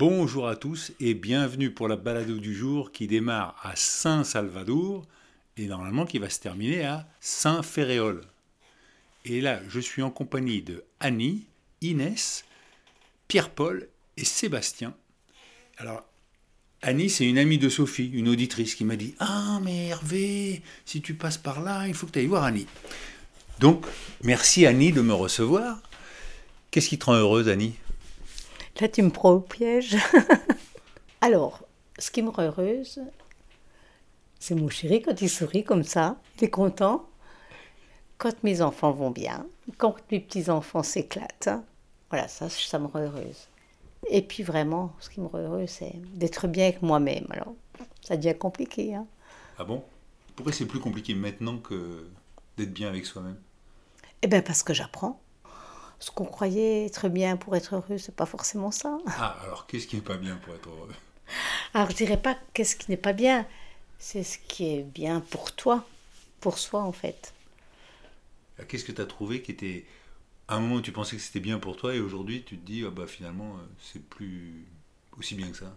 Bonjour à tous et bienvenue pour la balado du jour qui démarre à Saint-Salvador et normalement qui va se terminer à Saint-Ferréol. Et là, je suis en compagnie de Annie, Inès, Pierre-Paul et Sébastien. Alors, Annie, c'est une amie de Sophie, une auditrice qui m'a dit Ah, mais Hervé, si tu passes par là, il faut que tu ailles voir Annie. Donc, merci Annie de me recevoir. Qu'est-ce qui te rend heureuse, Annie? Là, tu me prends au piège. Alors, ce qui me rend heureuse, c'est mon chéri quand il sourit comme ça, il est content. Quand mes enfants vont bien, quand mes petits-enfants s'éclatent. Voilà, ça, ça me rend heureuse. Et puis vraiment, ce qui me rend heureuse, c'est d'être bien avec moi-même. Alors, ça devient compliqué. Hein. Ah bon? Pourquoi c'est plus compliqué maintenant que d'être bien avec soi-même? Eh bien, parce que j'apprends ce qu'on croyait être bien pour être heureux, c'est pas forcément ça. Ah, alors qu'est-ce qui n'est pas bien pour être heureux? Alors je dirais pas qu'est-ce qui n'est pas bien, c'est ce qui est bien pour toi, pour soi en fait. Ah, qu'est-ce que tu as trouvé qui était. À un moment, tu pensais que c'était bien pour toi et aujourd'hui, tu te dis, ah bah finalement, euh, c'est plus aussi bien que ça?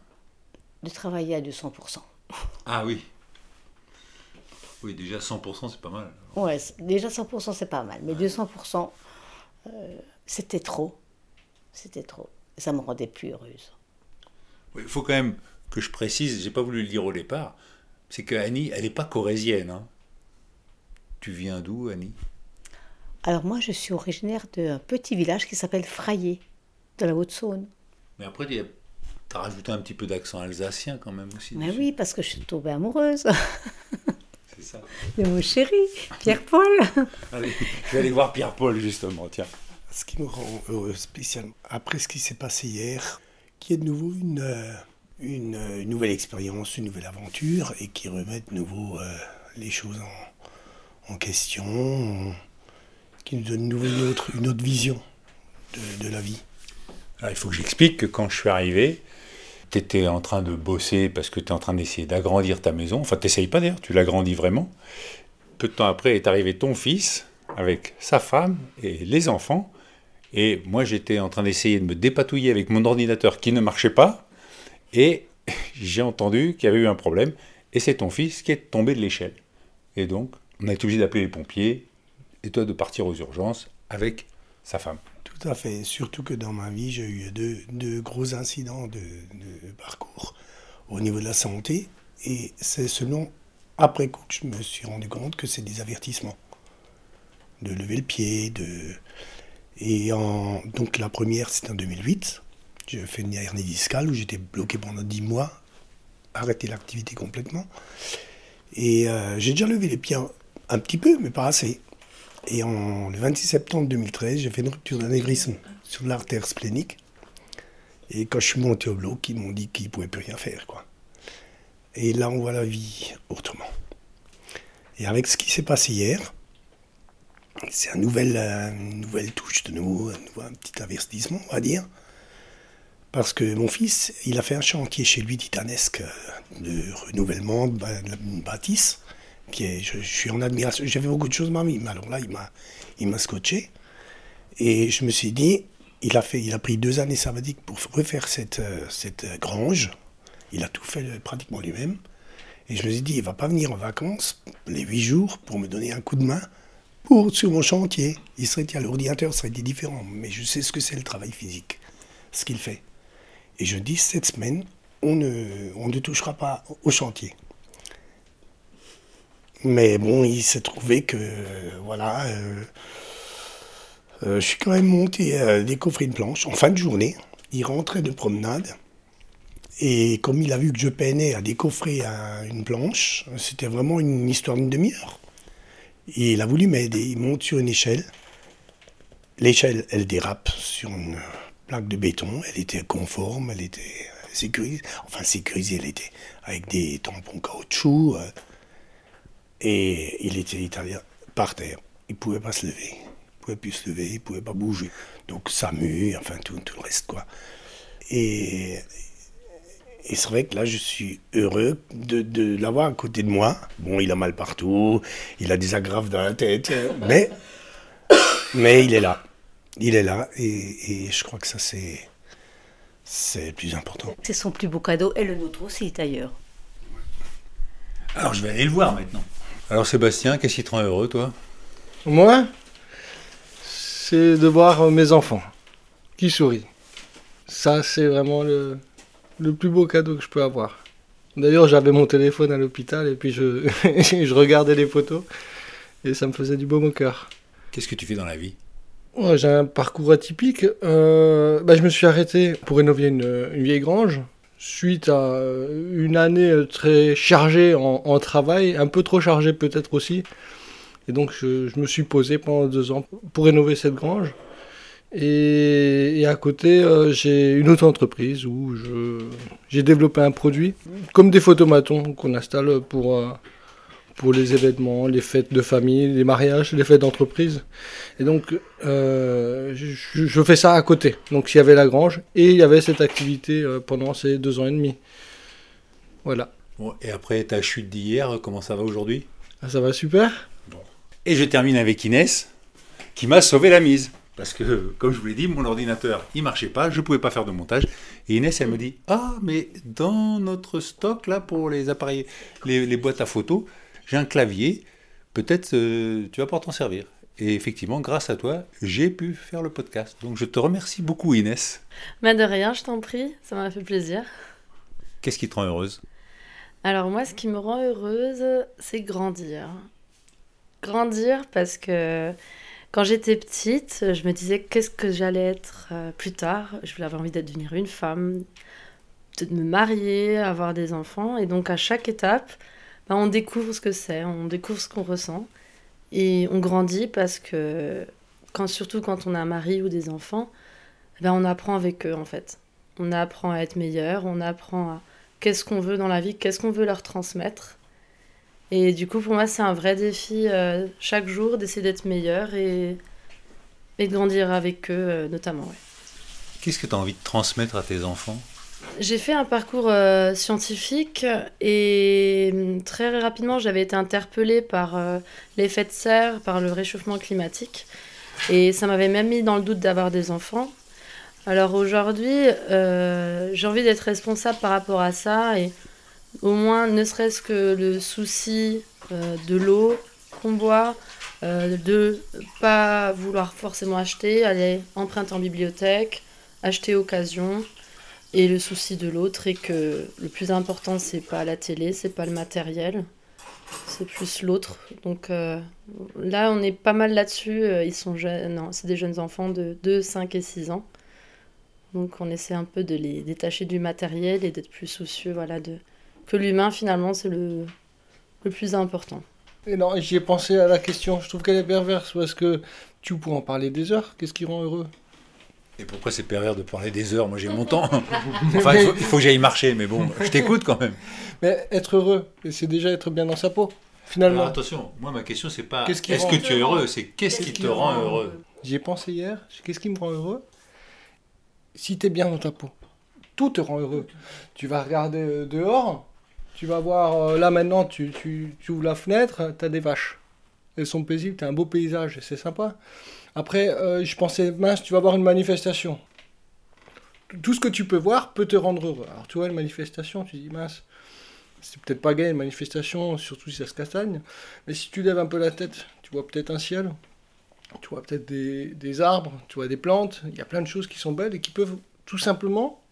De travailler à 200%. Ah oui Oui, déjà 100%, c'est pas mal. Ouais, déjà 100%, c'est pas mal. Mais 200%, euh, c'était trop. C'était trop. Ça me rendait plus heureuse. Il faut quand même que je précise, j'ai pas voulu le dire au départ, c'est que Annie, elle n'est pas corésienne. Hein. Tu viens d'où, Annie? Alors moi, je suis originaire d'un petit village qui s'appelle Fraillé, de la Haute-Saône. Mais après, tu as rajouté un petit peu d'accent alsacien quand même aussi. Mais oui, parce que je suis tombée amoureuse. C'est ça. De mon chéri, Pierre-Paul. Allez, je vais aller voir Pierre-Paul justement, tiens. Ce qui me rend heureux spécialement, après ce qui s'est passé hier, qui est de nouveau une, euh, une nouvelle expérience, une nouvelle aventure, et qui remet de nouveau euh, les choses en, question, qui nous donne de nouveau une autre, vision de, la vie. Il faut que j'explique que quand je suis arrivé, tu étais en train de bosser parce que tu es en train d'essayer d'agrandir ta maison. Enfin, tu pas d'ailleurs, tu l'agrandis vraiment. Peu de temps après est arrivé ton fils avec sa femme et les enfants. Et moi, j'étais en train d'essayer de me dépatouiller avec mon ordinateur qui ne marchait pas. Et j'ai entendu qu'il y avait eu un problème. Et c'est ton fils qui est tombé de l'échelle. Et donc, on a été obligé d'appeler les pompiers et toi de partir aux urgences avec sa femme. Tout à fait. Surtout que dans ma vie, j'ai eu deux, gros incidents de, de, parcours au niveau de la santé. Et c'est seulement après coup que je me suis rendu compte que c'est des avertissements. De lever le pied, de et donc la première, c'était en 2008. J'ai fait une hernie discale où j'étais bloqué pendant 10 mois, arrêté l'activité complètement. Et euh, j'ai déjà levé les pieds un, petit peu, mais pas assez. Et en, le 26 septembre 2013, j'ai fait une rupture d'anévrisme sur l'artère splénique. Et quand je suis monté au bloc, ils m'ont dit qu'ils ne pouvaient plus rien faire. Quoi. Et là, on voit la vie autrement. Et avec ce qui s'est passé hier, c'est un nouvel, euh, une nouvelle touche de nouveau, un, petit investissement, on va dire. Parce que mon fils, il a fait un chantier chez lui titanesque euh, de renouvellement de bâtisse. Qui est, je, suis en admiration. J'avais beaucoup de choses, mamie, mais alors là, il m'a, scotché. Et je me suis dit, il a, fait, il a pris deux années sabbatiques pour refaire cette, euh, cette grange. Il a tout fait pratiquement lui-même. Et je me suis dit, il ne va pas venir en vacances les huit jours pour me donner un coup de main pour, sur mon chantier. Il serait, tiens, l'ordinateur serait différent, mais je sais ce que c'est le travail physique, ce qu'il fait. Et je dis, cette semaine, on ne, on ne touchera pas au chantier. Mais bon, il s'est trouvé que, voilà, euh, euh, je suis quand même monté à décoffrer une planche en fin de journée. Il rentrait de promenade. Et comme il a vu que je peinais à décoffrer une planche, c'était vraiment une histoire d'une demi-heure. Il a voulu m'aider. Il monte sur une échelle. L'échelle, elle dérape sur une plaque de béton, elle était conforme, elle était sécurisée. Enfin, sécurisée, elle était avec des tampons caoutchouc. euh, et il était italien par terre. Il pouvait pas se lever. Il pouvait plus se lever, il pouvait pas bouger. Donc SAMU, enfin tout, tout le reste quoi. Et, et c'est vrai que là je suis heureux de, de l'avoir à côté de moi. Bon, il a mal partout, il a des agrafes dans la tête, mais, mais il est là. Il est là et, et je crois que ça c'est c'est le plus important. C'est son plus beau cadeau et le nôtre aussi d'ailleurs. Alors je vais aller le voir maintenant. Alors Sébastien, qu'est-ce qui te rend heureux, toi? Moi, c'est de voir mes enfants qui sourient. Ça, c'est vraiment le, le plus beau cadeau que je peux avoir. D'ailleurs, j'avais mon téléphone à l'hôpital et puis je, je regardais les photos et ça me faisait du baume au cœur. Qu'est-ce que tu fais dans la vie? Ouais, J'ai un parcours atypique. Euh, bah, je me suis arrêté pour rénover une, une vieille grange suite à une année très chargée en, en travail, un peu trop chargée peut-être aussi. Et donc je, je me suis posé pendant deux ans pour rénover cette grange. Et, et à côté, euh, j'ai une autre entreprise où j'ai développé un produit, comme des photomatons qu'on installe pour, euh, pour les événements, les fêtes de famille, les mariages, les fêtes d'entreprise. Et donc, euh, je, je fais ça à côté. Donc, il y avait la grange et il y avait cette activité pendant ces deux ans et demi. Voilà. Bon, Et après ta chute d'hier, comment ça va aujourd'hui? Ah, ça va super Et je termine avec Inès, qui m'a sauvé la mise. Parce que, comme je vous l'ai dit, mon ordinateur, il marchait pas, je pouvais pas faire de montage. Et Inès, elle me dit, ah, mais dans notre stock, là, pour les appareils, les, les boîtes à photos, j'ai un clavier, peut-être euh, tu vas pouvoir t'en servir. Et effectivement, grâce à toi, j'ai pu faire le podcast. Donc je te remercie beaucoup, Inès. Mais de rien, je t'en prie, ça m'a fait plaisir. Qu'est-ce qui te rend heureuse? Alors moi, ce qui me rend heureuse, c'est grandir. Grandir parce que quand j'étais petite, je me disais qu'est-ce que j'allais être euh, plus tard? Je avoir envie de devenir une femme, de me marier, avoir des enfants. Et donc à chaque étape, ben, on découvre ce que c'est, on découvre ce qu'on ressent. Et on grandit parce que, surtout quand on a un mari ou des enfants, ben, on apprend avec eux en fait. On apprend à être meilleur, on apprend à qu'est-ce qu'on veut dans la vie, qu'est-ce qu'on veut leur transmettre. Et du coup, pour moi, c'est un vrai défi euh, chaque jour d'essayer d'être meilleur et, et de grandir avec eux, euh, notamment. ouais. Qu'est-ce que tu as envie de transmettre à tes enfants? J'ai fait un parcours euh, scientifique et hum, très rapidement, j'avais été interpellée par l'effet de serre, par le réchauffement climatique. Et ça m'avait même mis dans le doute d'avoir des enfants. Alors aujourd'hui, j'ai envie d'être responsable par rapport à ça et au moins, ne serait-ce que le souci euh, de l'eau qu'on boit, euh, de pas vouloir forcément acheter, aller emprunter en bibliothèque, acheter occasion, et le souci de l'autre est que le plus important c'est pas la télé, c'est pas le matériel, c'est plus l'autre. Donc euh, là, on est pas mal là-dessus. Ils sont jeunes, c'est des jeunes enfants de 2, 5 et 6 ans. Donc on essaie un peu de les détacher du matériel et d'être plus soucieux, voilà, de que l'humain finalement c'est le, le plus important. Et non, j'y ai pensé à la question. Je trouve qu'elle est perverse parce que tu pourrais en parler des heures. Qu'est-ce qui rend heureux? Et pourquoi c'est pervers de parler des heures? Moi j'ai mon temps. enfin, il faut, il faut que j'aille marcher, mais bon, je t'écoute quand même. Mais être heureux, c'est déjà être bien dans sa peau, Alors finalement. attention, moi ma question c'est pas Qu'est-ce qui est-ce rend- que tu es heureux, c'est qu'est-ce qui te rend heureux? J'y ai pensé hier. Qu'est-ce qui me rend heureux? Si tu es bien dans ta peau, tout te rend heureux. Tu vas regarder euh, dehors, tu vas voir, euh, là maintenant, tu, ouvres la fenêtre, tu as des vaches. Elles sont paisibles, tu as un beau paysage, c'est sympa. Après, euh, je pensais, mince, tu vas voir une manifestation. Tout ce que tu peux voir peut te rendre heureux. Alors tu vois une manifestation, tu dis, mince, c'est peut-être pas gay une manifestation, surtout si ça se castagne. Mais si tu lèves un peu la tête, tu vois peut-être un ciel, tu vois peut-être des arbres, tu vois des plantes, il y a plein de choses qui sont belles et qui peuvent tout simplement,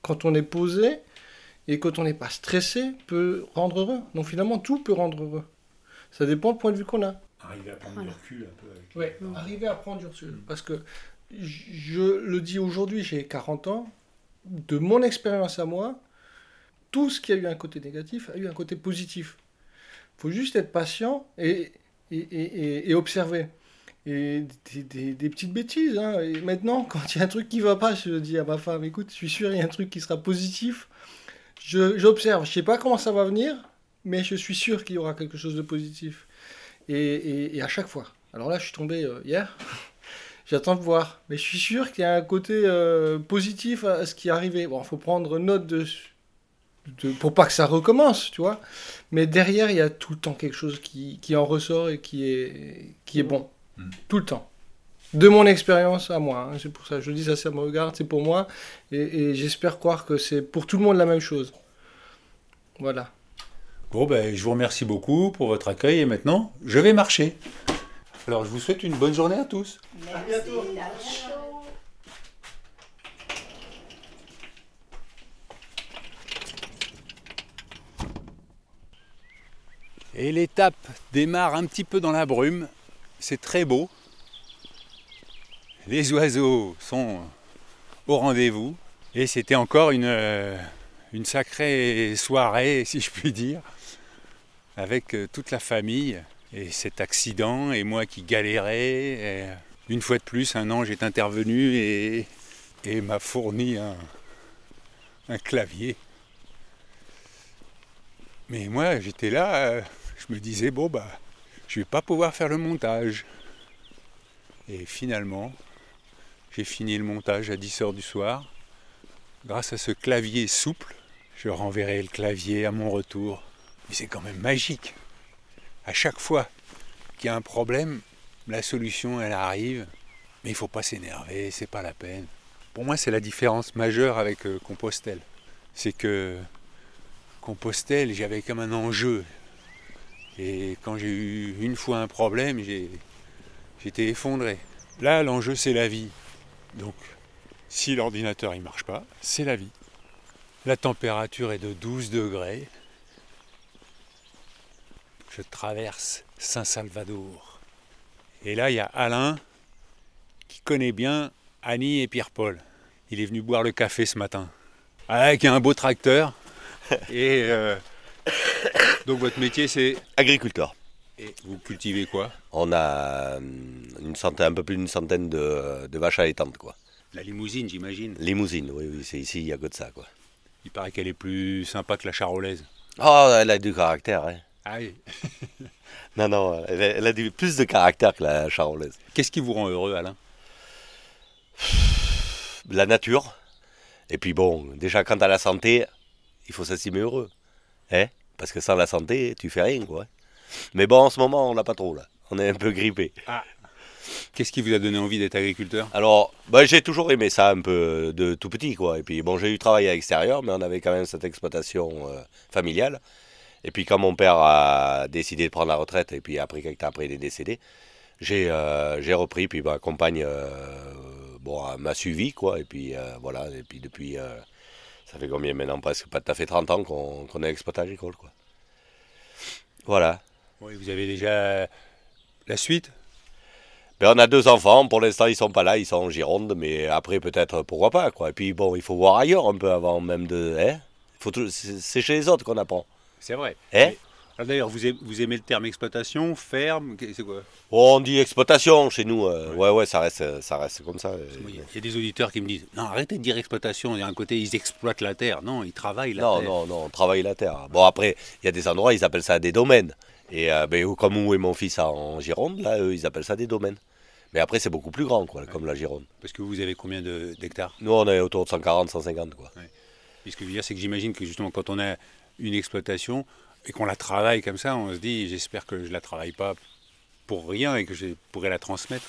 quand on est posé et quand on n'est pas stressé, peut rendre heureux. Donc finalement, tout peut rendre heureux. Ça dépend du point de vue qu'on a. Arriver à prendre Voilà. du recul un peu avec Ouais, arriver à prendre du recul. Parce que je le dis aujourd'hui, j'ai 40 ans, de mon expérience à moi, tout ce qui a eu un côté négatif a eu un côté positif. Il faut juste être patient et, et, et- et- et observer. et des, des- des petites bêtises. hein. Et maintenant, quand il y a un truc qui va pas, je dis à ma femme, écoute, je suis sûr, il y a un truc qui sera positif. J'observe, je sais pas comment ça va venir, mais je suis sûr qu'il y aura quelque chose de positif. Et, et- et à chaque fois. Alors là, je suis tombé euh, hier. J'attends de voir. Mais je suis sûr qu'il y a un côté euh, positif à ce qui est arrivé. Bon, il faut prendre note de, de- pour pas que ça recommence, tu vois. Mais derrière, il y a tout le temps quelque chose qui, qui en ressort et qui est, qui est bon. Mm. Tout le temps. De mon expérience à moi. hein. C'est pour ça que je dis ça, ça me regarde, c'est pour moi. Et, et j'espère croire que c'est pour tout le monde la même chose. Voilà. Bon, ben, je vous remercie beaucoup pour votre accueil et maintenant, je vais marcher. Alors, je vous souhaite une bonne journée à tous. Et l'étape démarre un petit peu dans la brume. C'est très beau. Les oiseaux sont au rendez-vous. Et c'était encore une, euh, sacrée soirée, si je puis dire, avec euh, toute la famille. Et cet accident, et moi qui galérais. et une fois de plus, un ange est intervenu et, m'a fourni un, un clavier. Mais moi, j'étais là, euh, je me disais, bon, bah, je vais pas pouvoir faire le montage. Et finalement, j'ai fini le montage à 10h du soir. Grâce à ce clavier souple, je renverrai le clavier à mon retour. Mais c'est quand même magique. À chaque fois qu'il y a un problème, la solution, elle arrive. Mais il faut pas s'énerver, c'est pas la peine. Pour moi, c'est la différence majeure avec euh, Compostelle. C'est que Compostelle, j'avais comme un enjeu. Et quand j'ai eu une fois un problème, j'étais effondré. Là, l'enjeu, c'est la vie. Donc, si l'ordinateur ne marche pas, c'est la vie. La température est de 12 degrés. Je traverse Saint-Salvador. Et là, il y a Alain qui connaît bien Annie et Pierre-Paul. Il est venu boire le café ce matin. Avec un beau tracteur. Et euh, donc votre métier c'est... Agriculteur. Et vous cultivez quoi? On a euh, une centaine, un peu plus d'une centaine de, de vaches allaitantes, quoi. La limousine j'imagine. Limousine, oui, oui, c'est ici, il n'y a que de ça, quoi. Il paraît qu'elle est plus sympa que la charolaise. Oh, elle a du caractère, hein. Ah oui. Non, non, elle a, elle a du- plus de caractère que la charolaise. Qu'est-ce qui vous rend heureux Alain? La nature. Et puis bon, déjà, quand t'as la santé, il faut s'estimer heureux. Hein Parce que sans la santé, tu fais rien, quoi. Mais bon, en ce moment, on l'a pas trop, là. On est un peu grippé. Qu'est-ce qui vous a donné envie d'être agriculteur? Alors, bah, j'ai toujours aimé ça un peu de tout petit, quoi. Et puis, bon, j'ai eu travail à l'extérieur, mais on avait quand même cette exploitation euh, familiale. Et puis, quand mon père a décidé de prendre la retraite, et puis après, quelques temps après, il est décédé, j'ai euh, repris, puis ma compagne euh, bon, m'a suivi, quoi. Et puis, euh, voilà, et puis depuis, euh, ça fait combien maintenant? Presque pas tout à fait 30 ans qu'on qu'on est exploitant agricole, quoi. Voilà. Oui, vous avez déjà la suite? Ben, on a deux enfants, pour l'instant ils sont pas là, ils sont en Gironde, mais après peut-être pourquoi pas quoi. Et puis bon, il faut voir ailleurs un peu avant même de. Hein? Faut tout- c'est chez les autres qu'on apprend. C'est vrai. Hein? Mais- alors D'ailleurs, vous, aimez- vous aimez le terme exploitation, ferme, c'est quoi? Oh, on dit exploitation chez nous. euh, ouais, ouais, ça reste, ça reste comme ça. euh. Il y a- des auditeurs qui me disent Non, arrêtez de dire exploitation. Il y a un côté, ils exploitent la terre. Non, ils travaillent la Non, terre. non, non, on travaille la terre. Bon, après, il y a des endroits, ils appellent ça des domaines. Et euh, ben, comme où est mon fils en Gironde, là, eux, ils appellent ça des domaines. Mais après, c'est beaucoup plus grand, quoi, comme la Gironde. Parce que vous avez combien d'hectares? Nous, on est autour de 140, 150, quoi. Et ce que je veux dire, c'est que j'imagine que justement, quand on a une exploitation et qu'on la travaille comme ça, on se dit J'espère que je la travaille pas pour rien et que je pourrais la transmettre.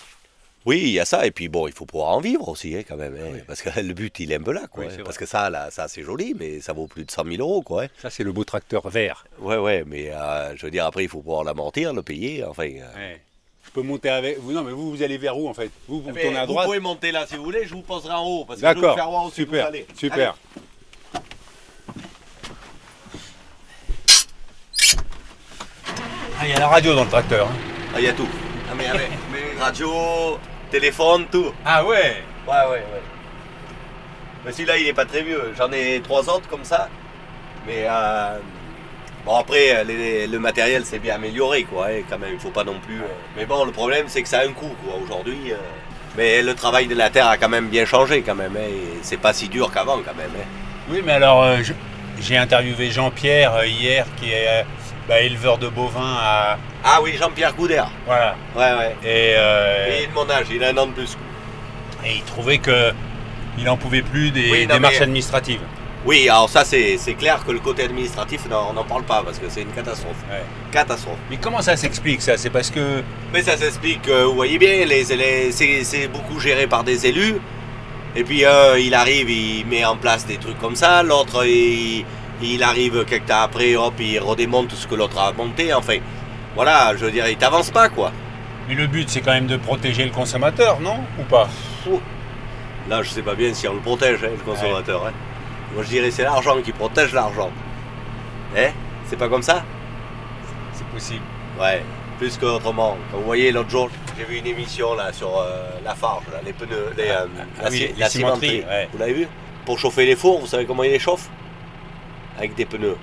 Oui, il y a ça, et puis bon, il faut pouvoir en vivre aussi, hein, quand même, hein, Oui. parce que le but, il est un peu là, quoi. Oui, hein, parce que ça, là, ça c'est joli, mais ça vaut plus de 100 000 euros, quoi. hein. Ça, c'est le beau tracteur vert. Ouais, ouais, mais euh, je veux dire, après, il faut pouvoir l'amortir, le payer, enfin... euh. Ouais. Je peux monter avec vous. Non, mais vous, vous allez vers où en fait? Vous, vous Mais tournez à vous droite? pouvez monter là si vous voulez, je vous poserai en haut, parce que je vais vous D'accord, faire voir où vous super, allez. super. Ah, il y a la radio dans le tracteur. hein. Ah, il y a tout. Ah, mais, mais, mais radio, téléphone, tout. Ah ouais Ouais, ouais, ouais. Mais celui-là, il est pas très vieux. J'en ai trois autres comme ça. Mais euh, Bon après, les- le matériel s'est bien amélioré quoi, hein, quand même, il faut pas non plus... euh, Mais bon, le problème c'est que ça a un coût quoi, aujourd'hui. euh. Mais le travail de la terre a quand même bien changé quand même, hein, et c'est pas si dur qu'avant quand même. hein. Oui, mais alors, j'ai interviewé Jean-Pierre hier, qui est bah, éleveur de bovins à. Ah oui, Jean-Pierre Coudert. Voilà. Ouais, ouais. Et, euh, Il est de mon âge, il a un an de plus. et il trouvait que il en pouvait plus des Oui, non, démarches mais- administratives. Oui, alors ça c'est c'est clair que le côté administratif, non, on n'en parle pas parce que c'est une catastrophe. Ouais. Catastrophe. Mais comment ça s'explique ça? C'est parce que. Mais ça s'explique, euh, vous voyez bien, les, les- c'est c'est beaucoup géré par des élus. Et puis euh, il arrive, il met en place des trucs comme ça. L'autre, il, il arrive quelques temps après, hop, il redémonte ce que l'autre a monté. Enfin, voilà, je veux dire, il t'avance pas quoi. Mais le but, c'est quand même de protéger le consommateur, non? Ou pas? Là, je sais pas bien si on le protège, hein, le consommateur. hein. Moi, je dirais c'est l'argent qui protège l'argent. Hein? C'est pas comme ça? C'est possible. Ouais, plus qu'autrement. Vous voyez, l'autre jour, j'ai vu une émission là sur euh, la farge, là, les pneus, les, euh, Ah la, oui, ci- les la cimenterie. ouais. Vous l'avez vu? Pour chauffer les fours, vous savez comment ils les chauffent? Avec des pneus.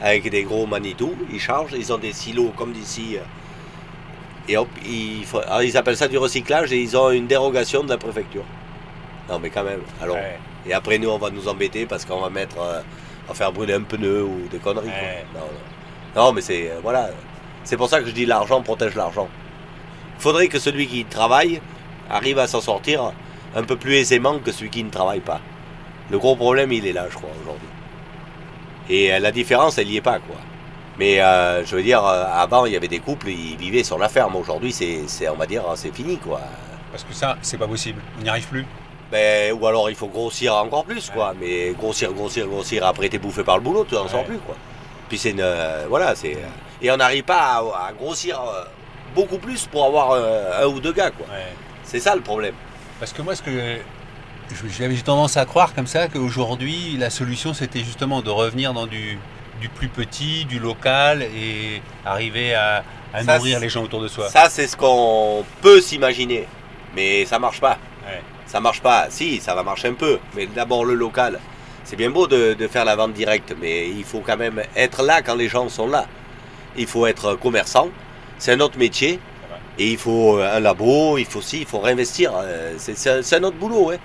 Avec des gros Manitou, ils chargent, ils ont des silos comme d'ici. euh, et hop, ils, font- alors, ils appellent ça du recyclage et ils ont une dérogation de la préfecture. Non mais quand même, alors. Ouais. Et après nous on va nous embêter parce qu'on va mettre, euh, on va faire brûler un pneu ou des conneries. Ouais. Non, non. Non, mais c'est euh, voilà, c'est pour ça que je dis l'argent protège l'argent. Il faudrait que celui qui travaille arrive à s'en sortir un peu plus aisément que celui qui ne travaille pas. Le gros problème il est là, je crois aujourd'hui. Et euh, la différence elle y est pas quoi. Mais euh, je veux dire, euh, avant il y avait des couples, ils vivaient sur la ferme. Aujourd'hui c'est, on va dire, c'est fini quoi. Parce que ça, c'est pas possible. On n'y arrive plus. Ben, ou alors il faut grossir encore plus, quoi. Mais grossir, grossir, grossir, après t'es bouffé par le boulot, tu n'en sors Ouais. plus, quoi. Puis c'est une. euh, voilà, c'est. et on n'arrive pas à, à grossir euh, beaucoup plus pour avoir un ou deux gars, quoi. C'est ça le problème. Parce que moi, ce que j'avais tendance à croire comme ça qu'aujourd'hui, la solution, c'était justement de revenir dans du, du plus petit, du local et arriver à, à Ça, nourrir les gens autour de soi. Ça, c'est ce qu'on peut s'imaginer. Mais ça marche pas. Ouais. Ça marche pas. Si, ça va marcher un peu. Mais d'abord le local. C'est bien beau de, de faire la vente directe, mais il faut quand même être là quand les gens sont là. Il faut être commerçant. C'est un autre métier. Et il faut un labo, il faut aussi, il faut réinvestir. Euh, C'est c'est un, c'est un autre boulot. hein.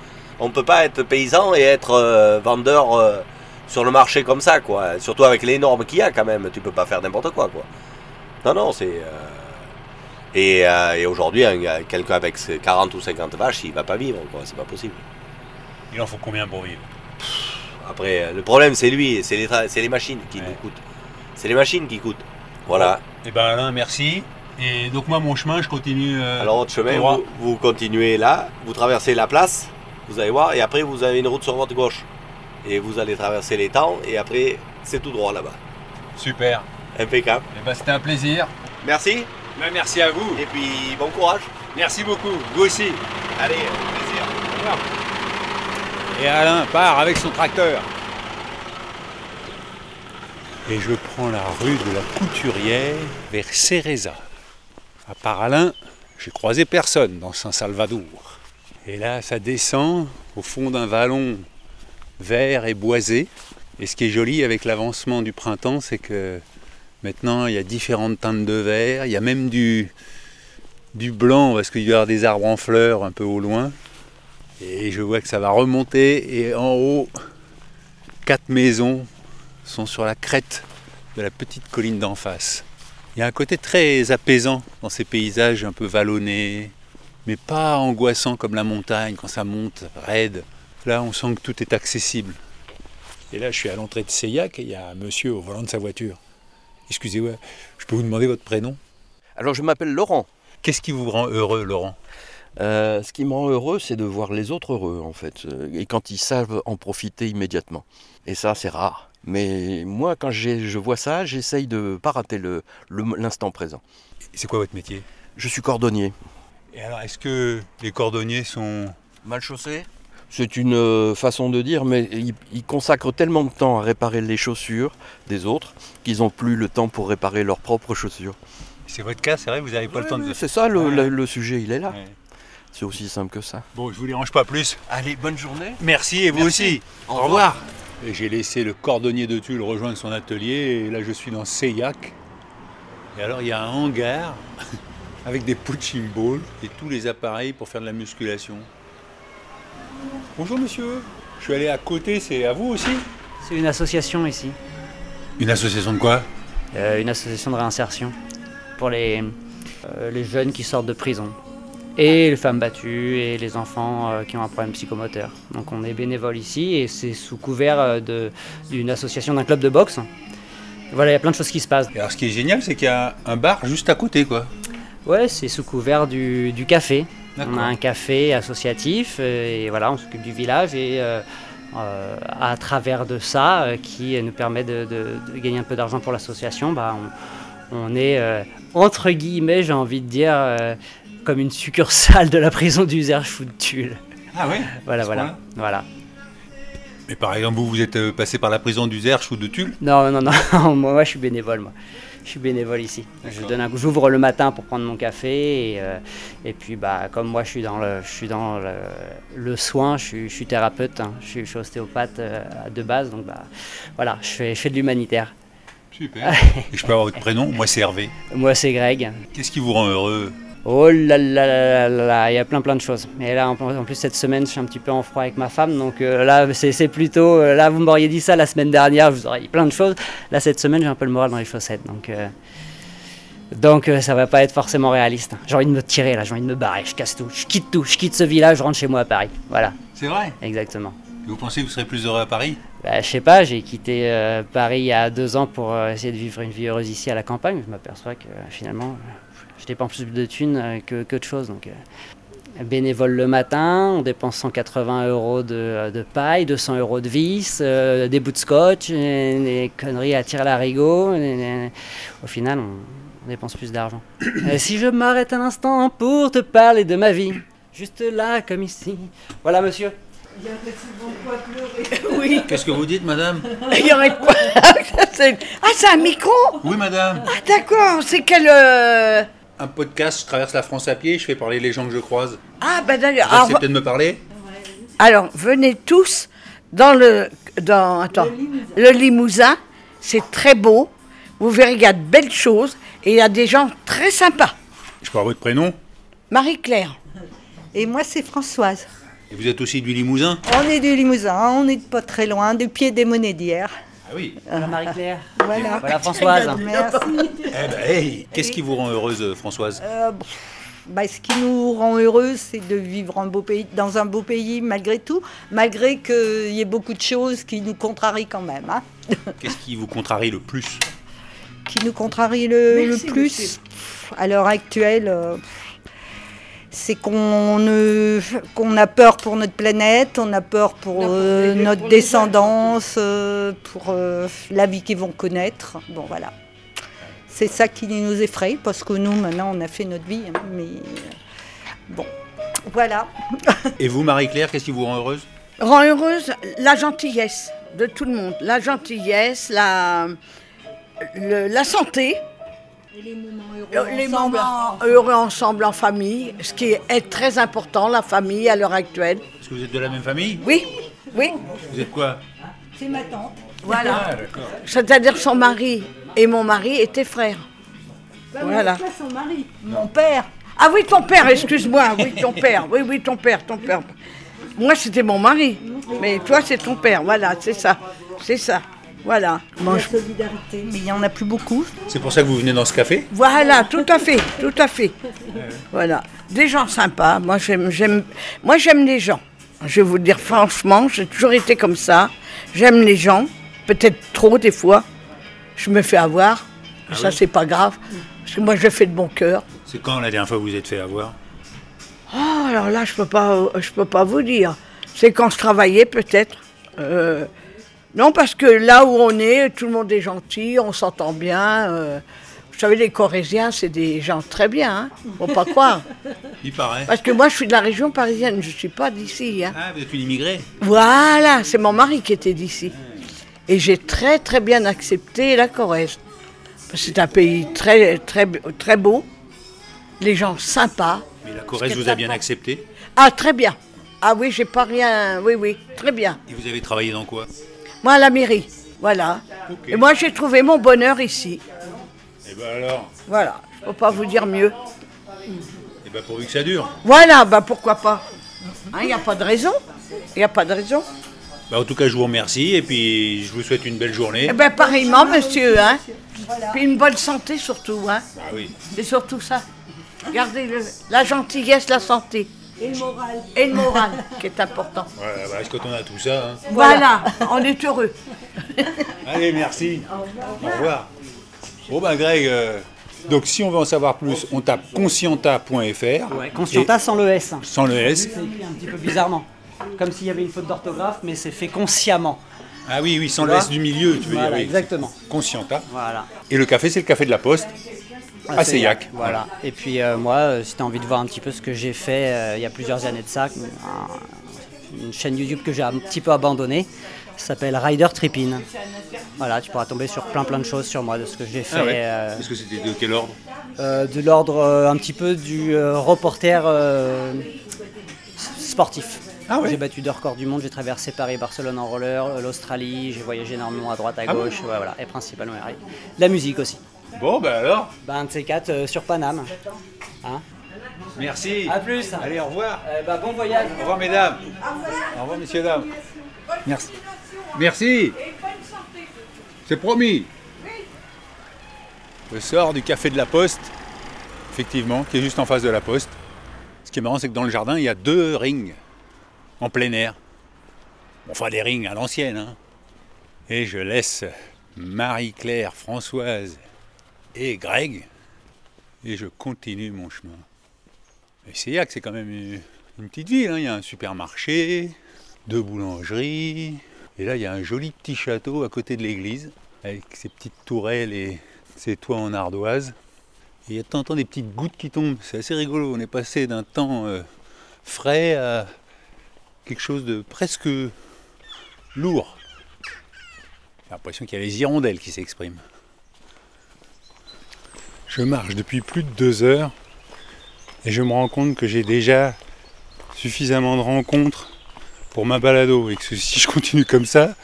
On ne peut pas être paysan et être euh, vendeur euh, sur le marché comme ça, quoi. Surtout avec les normes qu'il y a quand même. Tu peux pas faire n'importe quoi, quoi. Non, non, c'est. euh, Et, et aujourd'hui, un- quelqu'un avec ses 40 ou 50 vaches, il va pas vivre, quoi. C'est pas possible. Il en faut combien pour vivre? Après, le problème, c'est lui, c'est les, machines qui Ouais. nous coûtent. C'est les machines qui coûtent. Voilà. Eh ben Alain, merci. Et donc moi, mon chemin, je continue. Alors, votre chemin, vous continuez là, vous traversez la place, vous allez voir, et après, vous avez une route sur votre gauche. Et vous allez traverser les temps, et après, c'est tout droit là-bas. Super. Impeccable. Eh ben, c'était un plaisir. Merci, Ben, merci à vous. et puis bon courage. Merci beaucoup. Vous aussi. Allez, plaisir. Et Alain part avec son tracteur. Et je prends la rue de la Couturière vers Céreza. À part Alain, j'ai croisé personne dans Saint-Salvador. Et là, ça descend au fond d'un vallon vert et boisé. Et ce qui est joli avec l'avancement du printemps, c'est que maintenant il y a différentes teintes de vert. Il y a même du, blanc parce qu'il y a des arbres en fleurs un peu au loin. Et je vois que ça va remonter et en haut, quatre maisons sont sur la crête de la petite colline d'en face. Il y a un côté très apaisant dans ces paysages un peu vallonnés, mais pas angoissant comme la montagne quand ça monte raide. Là, on sent que tout est accessible. Et là, je suis à l'entrée de Seillac et il y a un monsieur au volant de sa voiture. Excusez-moi, je peux vous demander votre prénom? Alors je m'appelle Laurent. Qu'est-ce qui vous rend heureux, Laurent? Euh, ce qui me rend heureux, c'est de voir les autres heureux, en fait, euh, et quand ils savent en profiter immédiatement. Et ça, c'est rare. Mais moi, quand je vois ça, j'essaye de pas rater le- le- l'instant présent. C'est quoi votre métier? Je suis cordonnier. Et alors, est-ce que les cordonniers sont Mal chaussé C'est une euh, façon de dire, mais ils, ils consacrent tellement de temps à réparer les chaussures des autres qu'ils n'ont plus le temps pour réparer leurs propres chaussures. C'est votre cas, c'est vrai, vous n'avez pas le temps de... C'est ça, le, Ouais. le- le sujet, il est là. Ouais. C'est aussi simple que ça. Bon, je vous dérange pas plus. Allez, bonne journée. Merci et vous Merci. aussi. Au Au revoir. J'ai laissé le cordonnier de Tulle rejoindre son atelier. Et là, je suis dans Seillac. Et alors, il y a un hangar avec des punching balls et tous les appareils pour faire de la musculation. Bonjour monsieur. Je suis allé à côté, c'est à vous aussi C'est une association ici, Une association de quoi? Euh, une association de réinsertion pour les, euh, les jeunes qui sortent de prison. Et les femmes battues et les enfants euh, qui ont un problème psychomoteur. Donc on est bénévole ici et c'est sous couvert de- d'une association d'un club de boxe. Voilà, il y a plein de choses qui se passent. Et alors, ce qui est génial, c'est qu'il y a un bar juste à côté, quoi. Ouais, c'est sous couvert du, du café. On a un café associatif euh, et voilà, on s'occupe du village et euh, euh, à travers de ça, euh, qui nous permet de, de- de gagner un peu d'argent pour l'association, bah, on, on est euh, entre guillemets, j'ai envie de dire, euh, comme une succursale de la prison d'Uzerche ou de Tulle. Ah ouais? Voilà, voilà, point-là? voilà. Mais par exemple, vous, vous êtes passé par la prison d'Uzerche ou de Tulle Non, non, non, moi, moi, je suis bénévole, moi. Je suis bénévole ici. Je donne un coup- j'ouvre le matin pour prendre mon café et, euh, et puis bah comme moi je suis dans le, je suis dans le, le soin, je suis, je suis thérapeute, hein. je, suis, je suis ostéopathe euh, de base, donc bah voilà, je fais, je fais de l'humanitaire. Super. Et je peux avoir votre prénom? Moi, c'est Hervé. Moi c'est Greg. Qu'est-ce qui vous rend heureux? Oh là là là là là, il y a plein plein de choses. Et là, en, plus, cette semaine, je suis un petit peu en froid avec ma femme. Donc euh, là, c'est plutôt. euh, là, vous m'auriez dit ça la semaine dernière, vous auriez dit plein de choses. Là, cette semaine, j'ai un peu le moral dans les chaussettes. Donc, euh, donc euh, ça va pas être forcément réaliste. J'ai envie de me tirer là, j'ai envie de me barrer. Je casse tout, je quitte tout, je quitte ce village, je rentre chez moi à Paris. Voilà, C'est vrai? Exactement. Et Vous pensez que vous serez plus heureux à Paris? Bah, je sais pas, j'ai quitté Paris il y a deux ans pour essayer de vivre une vie heureuse ici à la campagne. Je m'aperçois que finalement, je dépense plus de thunes euh, que, que de choses. Donc, euh, bénévole le matin, on dépense 180 euros de, de paille, 200 euros de vis, euh, des bouts de scotch, et des conneries à tirer à l'arigot. Au final, on, on dépense plus d'argent. Et si je m'arrête un instant pour te parler de ma vie, juste là comme ici. Voilà, monsieur. Oui, Qu'est-ce que vous dites, madame? Il y aurait de quoi? C'est- ah, c'est un micro? Oui, madame. Ah, d'accord, c'est quel. euh, Un podcast, je traverse la France à pied, je fais parler les gens que je croise. Ah, ben d'accord. Vous Alors, acceptez de me parler? alors, venez tous dans le. Dans, attends, le Limousin. C'est très beau. Vous verrez, il y a de belles choses et il y a des gens très sympas. Je avoir votre prénom? Marie-Claire. Et moi, c'est Françoise. Et vous êtes aussi du Limousin? On est du Limousin, on n'est pas très loin, du pied des monnaies d'hier. Ah oui. Voilà Marie-Claire. Voilà. Voilà Françoise. Merci. Eh ben, hey, qu'est-ce qui vous rend heureuse, Françoise Euh, bah, ce qui nous rend heureux, c'est de vivre en beau pays, dans un beau pays malgré tout, malgré qu'il y ait beaucoup de choses qui nous contrarient quand même. hein. Qu'est-ce qui vous contrarie le plus? Qui nous contrarie le, Merci, le plus? à l'heure actuelle, euh, c'est qu'on a peur pour notre planète, on a peur pour euh, notre descendance, euh, pour euh, la vie qu'ils vont connaître. Bon, voilà. C'est ça qui nous effraie, parce que nous, maintenant, on a fait notre vie. hein, mais bon, voilà. Et vous, Marie-Claire, qu'est-ce qui vous rend heureuse? Rend heureuse la gentillesse de tout le monde. La gentillesse, la, le- la santé. Euh, Les moments heureux ensemble en famille, ce qui est très important, la famille à l'heure actuelle. Est-ce que vous êtes de la même famille? Oui, oui, Vous êtes quoi? C'est ma tante. voilà. Ah, d'accord. C'est-à-dire son mari et mon mari étaient frères. Voilà. son mari. Mon père. Ah oui, ton père, excuse-moi, oui, ton père, oui, oui, ton père, ton père. Moi, c'était mon mari, mais toi, c'est ton père, voilà, c'est ça, c'est ça, voilà. La je- solidarité. Mais il n'y en a plus beaucoup. C'est pour ça que vous venez dans ce café? Voilà, tout à fait, tout à fait. Voilà, des gens sympas, moi, j'aime, j'aime, moi, j'aime les gens. Je vais vous dire franchement, j'ai toujours été comme ça. J'aime les gens, peut-être trop des fois. Je me fais avoir, mais ça, c'est pas grave, parce que moi, je fais de bon cœur. C'est quand la dernière fois que vous êtes fait avoir? Oh, alors là, je peux pas, je peux pas vous dire. C'est quand je travaillais, peut-être. Euh, non, parce que là où on est, tout le monde est gentil, on s'entend bien. euh. vous savez, les Corésiens, c'est des gens très bien, hein. Faut pas croire. Il paraît. Parce que moi, je suis de la région parisienne, je suis pas d'ici. Hein. Ah, vous êtes une immigrée Voilà, c'est mon mari qui était d'ici. Et j'ai très très bien accepté la Corrèze. C'est un pays très très très beau, les gens sympas. Mais la Corrèze vous a bien accepté? Ah très bien. Ah oui, j'ai pas rien. Oui oui, très bien. Et vous avez travaillé dans quoi? Moi, à la mairie. Voilà. Et moi, j'ai trouvé mon bonheur ici. Et ben alors, Voilà. Je peux pas vous dire mieux. et ben pourvu que ça dure. Voilà, bah pourquoi pas. Il n'y a pas de raison. Il n'y a pas de raison. Bah, en tout cas, je vous remercie et puis je vous souhaite une belle journée. Eh bien, pareillement, monsieur. Hein. Puis une bonne santé surtout. Hein. Ah oui. C'est surtout ça. Gardez le, la gentillesse, la santé. Et le moral. Et le moral, qui est important. Voilà, bah, parce que quand on a tout ça. hein. Voilà, on est heureux. Allez, merci. Au revoir. Bon, ben Greg, euh, donc si on veut en savoir plus, on tape conscienta.fr. Ouais, Conscienta sans le S. Sans le S. C'est écrit un petit peu bizarrement. Comme s'il y avait une faute d'orthographe, mais c'est fait consciemment. Ah oui, oui, sans le S du milieu, tu veux Voilà, dire. oui. exactement. Conscienta. Voilà. Et le café, c'est le café de la Poste. À Seillac. Voilà. Et puis euh, moi, euh, si tu as envie de voir un petit peu ce que j'ai fait euh, il y a plusieurs années de ça, un- une chaîne YouTube que j'ai un petit peu abandonnée, s'appelle Rider Trippin. Voilà, tu pourras tomber sur plein plein de choses sur moi, de ce que j'ai fait. Ah ouais. euh, Est-ce que c'était de quel ordre? euh, de l'ordre euh, un petit peu du reporter sportif. J'ai battu deux records du monde, j'ai traversé Paris, Barcelone en roller, l'Australie, j'ai voyagé énormément à droite, à Ah gauche, ouais, voilà, et principalement. La musique aussi. Bon, ben alors Ben, un de ces quatre euh, sur Paname. Hein Merci. À plus. Allez, au revoir. bah, bon voyage. Au revoir, mesdames. Au revoir, messieurs, dames. Merci. Merci. C'est promis. Je sors du café de la Poste, effectivement, qui est juste en face de la Poste. Ce qui est marrant, c'est que dans le jardin, il y a deux rings en plein air. Enfin, des rings à l'ancienne. hein. Et je laisse Marie-Claire, Françoise et Greg. Et je continue mon chemin. Et Seillac, c'est quand même une, petite ville. hein. Il y a un supermarché, deux boulangeries. Et là, il y a un joli petit château à côté de l'église, avec ses petites tourelles et ses toits en ardoise. Et il y a de temps en temps des petites gouttes qui tombent. C'est assez rigolo. On est passé d'un temps euh, frais à quelque chose de presque lourd. J'ai l'impression qu'il y a les hirondelles qui s'expriment. Je marche depuis plus de deux heures et je me rends compte que j'ai déjà suffisamment de rencontres pour ma balado et que si je continue comme ça,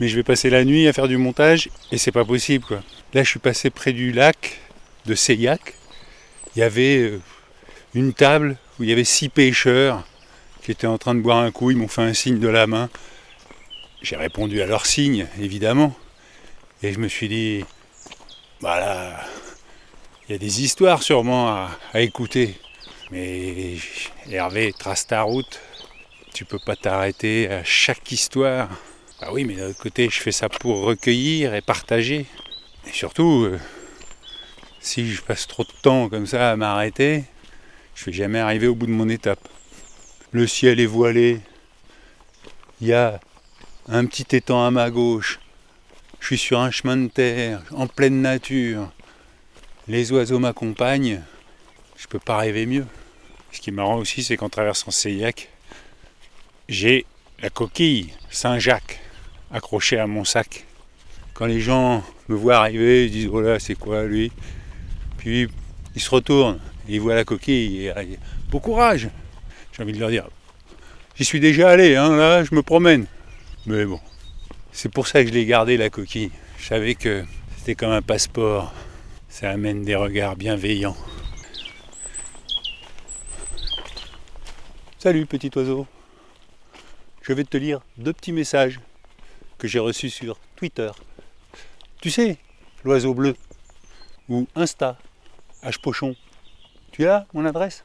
mais je vais passer la nuit à faire du montage et c'est pas possible quoi. Là je suis passé près du lac de Seillac. Il y avait euh, une table où il y avait six pêcheurs qui étaient en train de boire un coup, ils m'ont fait un signe de la main. J'ai répondu à leur signe, évidemment. Et je me suis dit, voilà, il y a des histoires sûrement à, écouter. Mais Hervé, trace ta route. Tu peux pas t'arrêter à chaque histoire. Ah oui, mais d'un autre côté, je fais ça pour recueillir et partager. Et surtout, euh, si je passe trop de temps comme ça à m'arrêter, je vais jamais arriver au bout de mon étape. Le ciel est voilé. Il y a un petit étang à ma gauche. Je suis sur un chemin de terre, en pleine nature. Les oiseaux m'accompagnent. Je peux pas rêver mieux. Ce qui est marrant aussi, c'est qu'en traversant Seillac, j'ai la coquille Saint-Jacques accrochée à mon sac. Quand les gens me voient arriver, ils disent Oh là, c'est quoi lui? Puis ils se retournent, ils voient la coquille et euh, bon courage J'ai envie de leur dire J'y suis déjà allé, hein, là, je me promène. Mais bon, c'est pour ça que je l'ai gardé la coquille. Je savais que c'était comme un passeport. Ça amène des regards bienveillants. Salut petit oiseau. Je vais te lire deux petits messages que j'ai reçus sur Twitter. Tu sais, l'oiseau bleu. Ou Insta, H Pochon. Tu as mon adresse?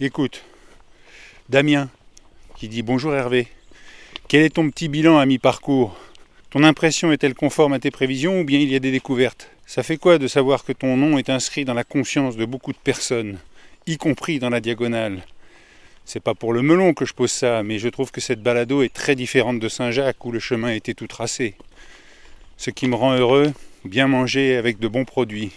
Écoute, Damien qui dit Bonjour Hervé. Quel est ton petit bilan à mi-parcours? Ton impression est-elle conforme à tes prévisions ou bien il y a des découvertes? Ça fait quoi de savoir que ton nom est inscrit dans la conscience de beaucoup de personnes, y compris dans la diagonale? C'est pas pour le melon que je pose ça, mais je trouve que cette balado est très différente de Saint-Jacques où le chemin était tout tracé. Ce qui me rend heureux, bien manger avec de bons produits.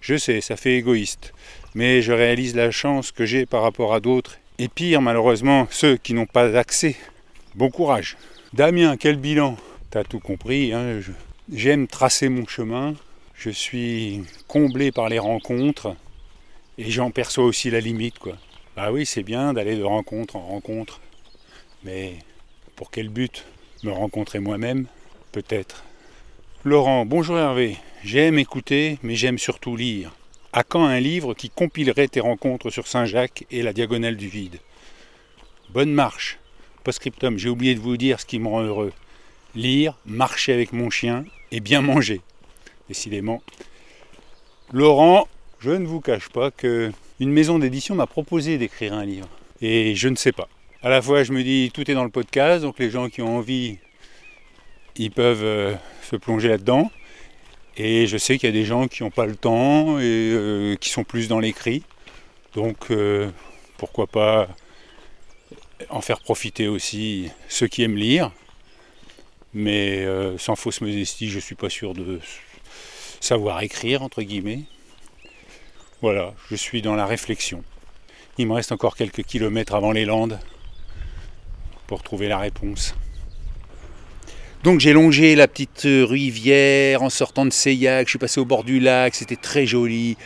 Je sais, ça fait égoïste, mais je réalise la chance que j'ai par rapport à d'autres, et pire malheureusement ceux qui n'ont pas accès. Bon courage. Damien, quel bilan? T'as tout compris, hein, j'aime tracer mon chemin, je suis comblé par les rencontres, et j'en perçois aussi la limite, quoi. Bah oui, c'est bien d'aller de rencontre en rencontre, mais pour quel but? Me rencontrer moi-même, peut-être. Laurent, bonjour Hervé. J'aime écouter, mais j'aime surtout lire. À quand un livre qui compilerait tes rencontres sur Saint-Jacques et la diagonale du vide? Bonne marche. Postscriptum, j'ai oublié de vous dire ce qui me rend heureux. Lire, marcher avec mon chien et bien manger. Décidément. Laurent, je ne vous cache pas que une maison d'édition m'a proposé d'écrire un livre. Et je ne sais pas. À la fois, je me dis, tout est dans le podcast, donc les gens qui ont envie, ils peuvent euh, se plonger là-dedans. Et je sais qu'il y a des gens qui n'ont pas le temps et euh, qui sont plus dans l'écrit. Donc euh, pourquoi pas en faire profiter aussi ceux qui aiment lire. Mais sans fausse modestie, je ne suis pas sûr de savoir écrire, entre guillemets. Voilà, je suis dans la réflexion. Il me reste encore quelques kilomètres avant les Landes pour trouver la réponse. Donc j'ai longé la petite rivière en sortant de Seillac, je suis passé au bord du lac, c'était très joli.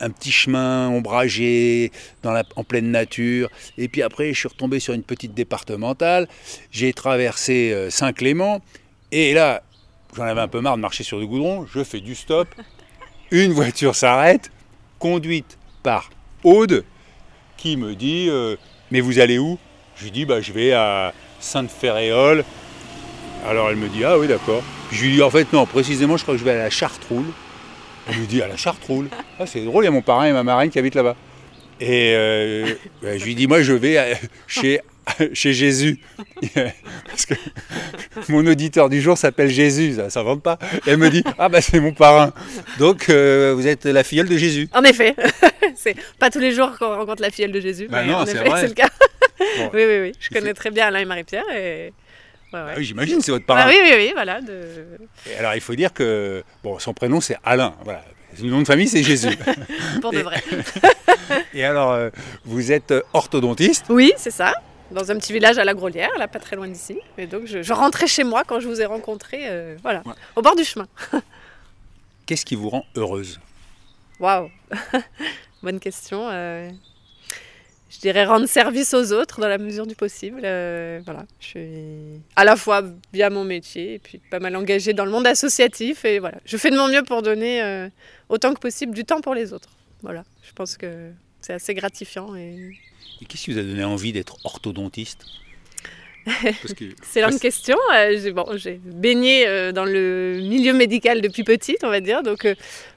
Un petit chemin ombragé en pleine nature. Et puis après, je suis retombé sur une petite départementale. J'ai traversé euh, Saint-Clément. Et là, j'en avais un peu marre de marcher sur le goudron. Je fais du stop. Une voiture s'arrête, conduite par Aude, qui me dit euh, Mais vous allez où? Je lui dis bah, Je vais à Sainte-Féréole alors elle me dit Ah oui, d'accord. Je lui dis En fait, non, précisément, je crois que je vais à la Chartroule. Elle me dit À la Chartroule Ah, c'est drôle, il y a mon parrain et ma marraine qui habitent là-bas. Et euh, ben, je lui dis Moi, je vais chez, chez Jésus. Parce que mon auditeur du jour s'appelle Jésus, ça ne s'invente pas. Et elle me dit Ah, bah, c'est mon parrain. Donc, euh, vous êtes la filleule de Jésus. En effet, c'est pas tous les jours qu'on rencontre la filleule de Jésus, Bah mais non, en c'est effet, vrai. c'est le cas. Bon. oui, oui, oui. Je connais très bien Alain et Marie-Pierre et. Ouais, ouais. Ah oui, j'imagine, c'est votre parrain. Ah oui, oui, oui, voilà. De... Et alors, il faut dire que bon, son prénom, c'est Alain. Voilà. Son nom de famille, c'est Jésus. Pour de vrai. Et alors, euh, vous êtes orthodontiste Oui, c'est ça. Dans un petit village à la Grolière, là, pas très loin d'ici. Et donc, je, je rentrais chez moi quand je vous ai rencontré, euh, voilà, au bord du chemin. Qu'est-ce qui vous rend heureuse? Waouh Bonne question. euh, Je dirais rendre service aux autres dans la mesure du possible. euh, voilà, je suis à la fois via mon métier et puis pas mal engagée dans le monde associatif. Et voilà, je fais de mon mieux pour donner autant que possible du temps pour les autres. Voilà, je pense que c'est assez gratifiant. Et... Et qu'est-ce qui vous a donné envie d'être orthodontiste que- Excellente parce- question. Euh, j'ai bon, j'ai baigné euh, dans le milieu médical depuis petite, on va dire. Donc, euh,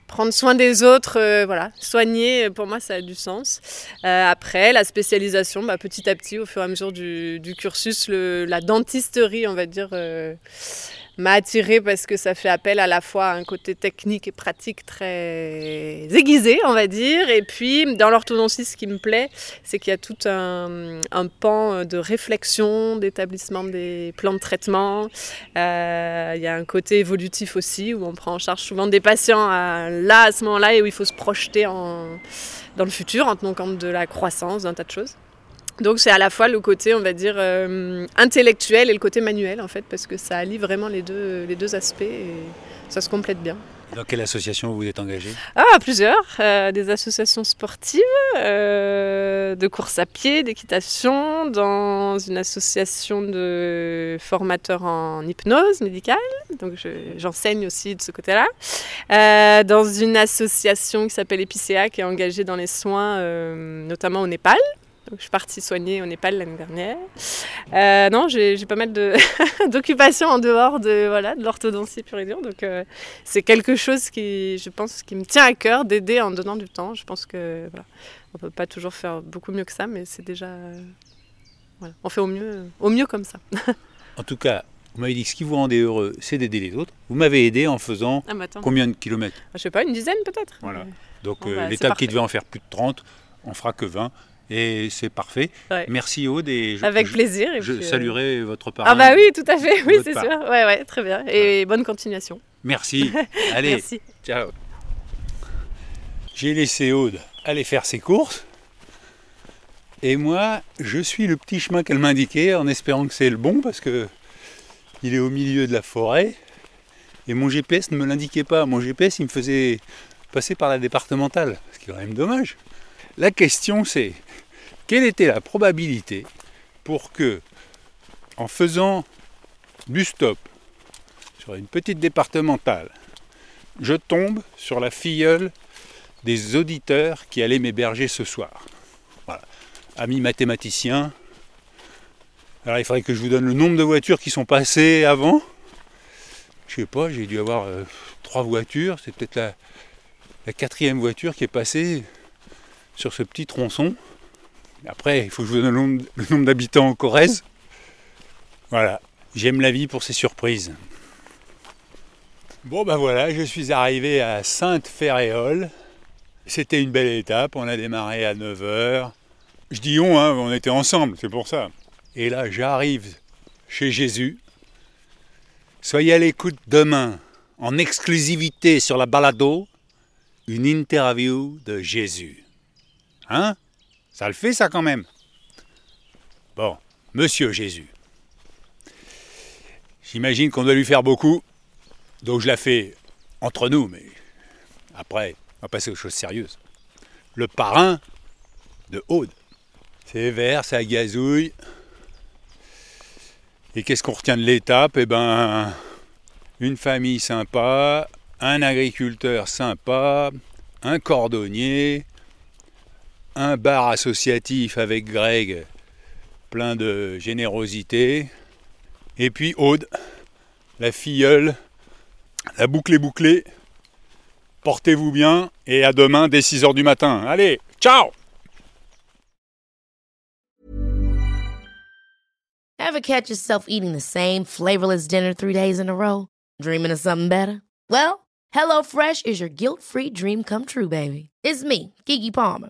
prendre soin des autres, euh, voilà, soigner, pour moi, ça a du sens. Après, la spécialisation, bah, petit à petit, au fur et à mesure du, du cursus, le- la dentisterie, on va dire, m'a attirée parce que ça fait appel à la fois à un côté technique et pratique très aiguisé, on va dire. Et puis, dans l'orthodontie, ce qui me plaît, c'est qu'il y a tout un, pan de réflexion, d'établissement des plans de traitement. Euh, il y a un côté évolutif aussi, où on prend en charge souvent des patients là, à ce moment-là, et où il faut se projeter dans le futur en tenant compte de la croissance, d'un tas de choses. Donc c'est à la fois le côté, on va dire, euh, intellectuel et le côté manuel, en fait, parce que ça allie vraiment les deux, les deux aspects et ça se complète bien. Dans quelle association vous êtes engagé? Ah, plusieurs. Euh, des associations sportives, euh, de course à pied, d'équitation, dans une association de formateurs en hypnose médicale. Donc je- j'enseigne aussi de ce côté-là. Euh, dans une association qui s'appelle Epicéa, qui est engagée dans les soins, euh, notamment au Népal. Donc, je suis partie soigner au Népal l'année dernière. Euh, non, j'ai pas mal de- d'occupations en dehors de voilà de l'orthodontie pure et dure. Donc, euh, c'est quelque chose qui, je pense, qui me tient à cœur d'aider en donnant du temps. Je pense que voilà, on peut pas toujours faire beaucoup mieux que ça, mais c'est déjà euh, voilà, on fait au mieux, au mieux comme ça. En tout cas, vous m'avez dit que ce qui vous rendait heureux, c'est d'aider les autres. Vous m'avez aidé en faisant Ah, attends. combien de kilomètres? Je sais pas, une dizaine peut-être. Voilà. Donc euh, bah, parfait. qui devait en faire plus de 30, on fera que 20. Et c'est parfait. Ouais. Merci Aude. Et je- Avec je- plaisir, et je puis, euh, saluerai votre parent. Ah bah oui, tout à fait, oui, c'est sûr. Ouais, ouais, très bien. Et bonne continuation. Merci. Allez, Merci. ciao. J'ai laissé Aude aller faire ses courses. Et moi, je suis le petit chemin qu'elle m'a indiqué en espérant que c'est le bon parce que il est au milieu de la forêt. Et mon GPS ne me l'indiquait pas. Mon GPS, il me faisait passer par la départementale. Ce qui est quand même dommage. La question, c'est quelle était la probabilité pour que, en faisant bus stop, sur une petite départementale, je tombe sur la filleule des auditeurs qui allaient m'héberger ce soir? Voilà. Ami mathématicien. Alors il faudrait que je vous donne le nombre de voitures qui sont passées avant. Je sais pas, j'ai dû avoir euh, trois voitures. C'est peut-être la quatrième voiture qui est passée sur ce petit tronçon. Après, il faut que je vous donne le nombre, d'habitants en Corrèze. Voilà, j'aime la vie pour ses surprises. Bon ben voilà, je suis arrivé à Sainte-Ferréole. C'était une belle étape, on a démarré à 9h. Je dis on, hein, on était ensemble, c'est pour ça. Et là, j'arrive chez Jésus. Soyez à l'écoute demain, en exclusivité sur la balado, une interview de Jésus. Hein? Ça le fait ça quand même Bon, Monsieur Jésus. J'imagine qu'on doit lui faire beaucoup, donc je la fais entre nous, mais après, on va passer aux choses sérieuses. Le parrain de Aude. C'est vert, ça gazouille. Et qu'est-ce qu'on retient de l'étape? Eh ben, une famille sympa, un agriculteur sympa, un cordonnier, un bar associatif avec Greg, plein de générosité, et puis Aude, la filleule, la boucle est bouclée. Portez-vous bien et à demain dès 6h du matin. Allez, ciao Ever catch yourself eating the same flavorless dinner three days in a row? Dreaming of something better? Well, HelloFresh is your guilt-free dream come true, baby. It's me, Kiki Palmer.